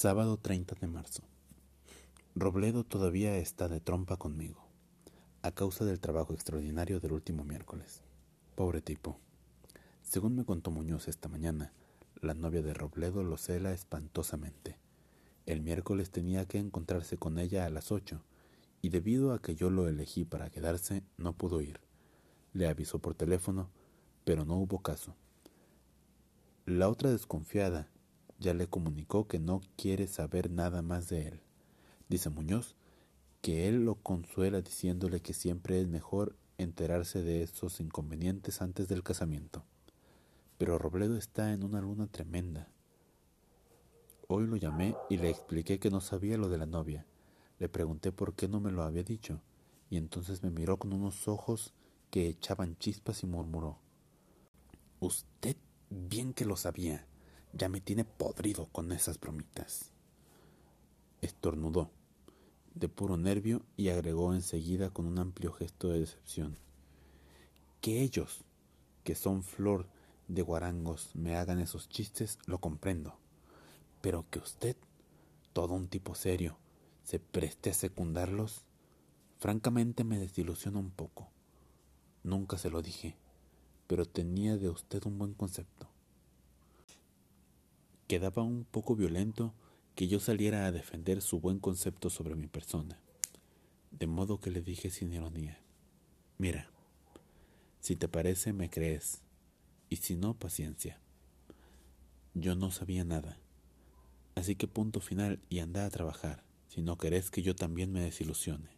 Sábado 30 de marzo. Robledo todavía está de trompa conmigo, a causa del trabajo extraordinario del último miércoles. Pobre tipo. Según me contó Muñoz esta mañana, la novia de Robledo lo cela espantosamente. El miércoles tenía que encontrarse con ella a las ocho, y debido a que yo lo elegí para quedarse, no pudo ir. Le avisó por teléfono, pero no hubo caso. La otra desconfiada ya le comunicó que no quiere saber nada más de él. Dice Muñoz que él lo consuela diciéndole que siempre es mejor enterarse de esos inconvenientes antes del casamiento. Pero Robledo está en una luna tremenda. Hoy lo llamé y le expliqué que no sabía lo de la novia. Le pregunté por qué no me lo había dicho, y entonces me miró con unos ojos que echaban chispas y murmuró Usted bien que lo sabía. Ya me tiene podrido con esas bromitas. Estornudó, de puro nervio, y agregó enseguida con un amplio gesto de decepción. Que ellos, que son flor de guarangos, me hagan esos chistes, lo comprendo. Pero que usted, todo un tipo serio, se preste a secundarlos, francamente me desilusiona un poco. Nunca se lo dije, pero tenía de usted un buen concepto. Quedaba un poco violento que yo saliera a defender su buen concepto sobre mi persona, de modo que le dije sin ironía, mira, si te parece me crees, y si no, paciencia. Yo no sabía nada, así que punto final y anda a trabajar, si no querés que yo también me desilusione.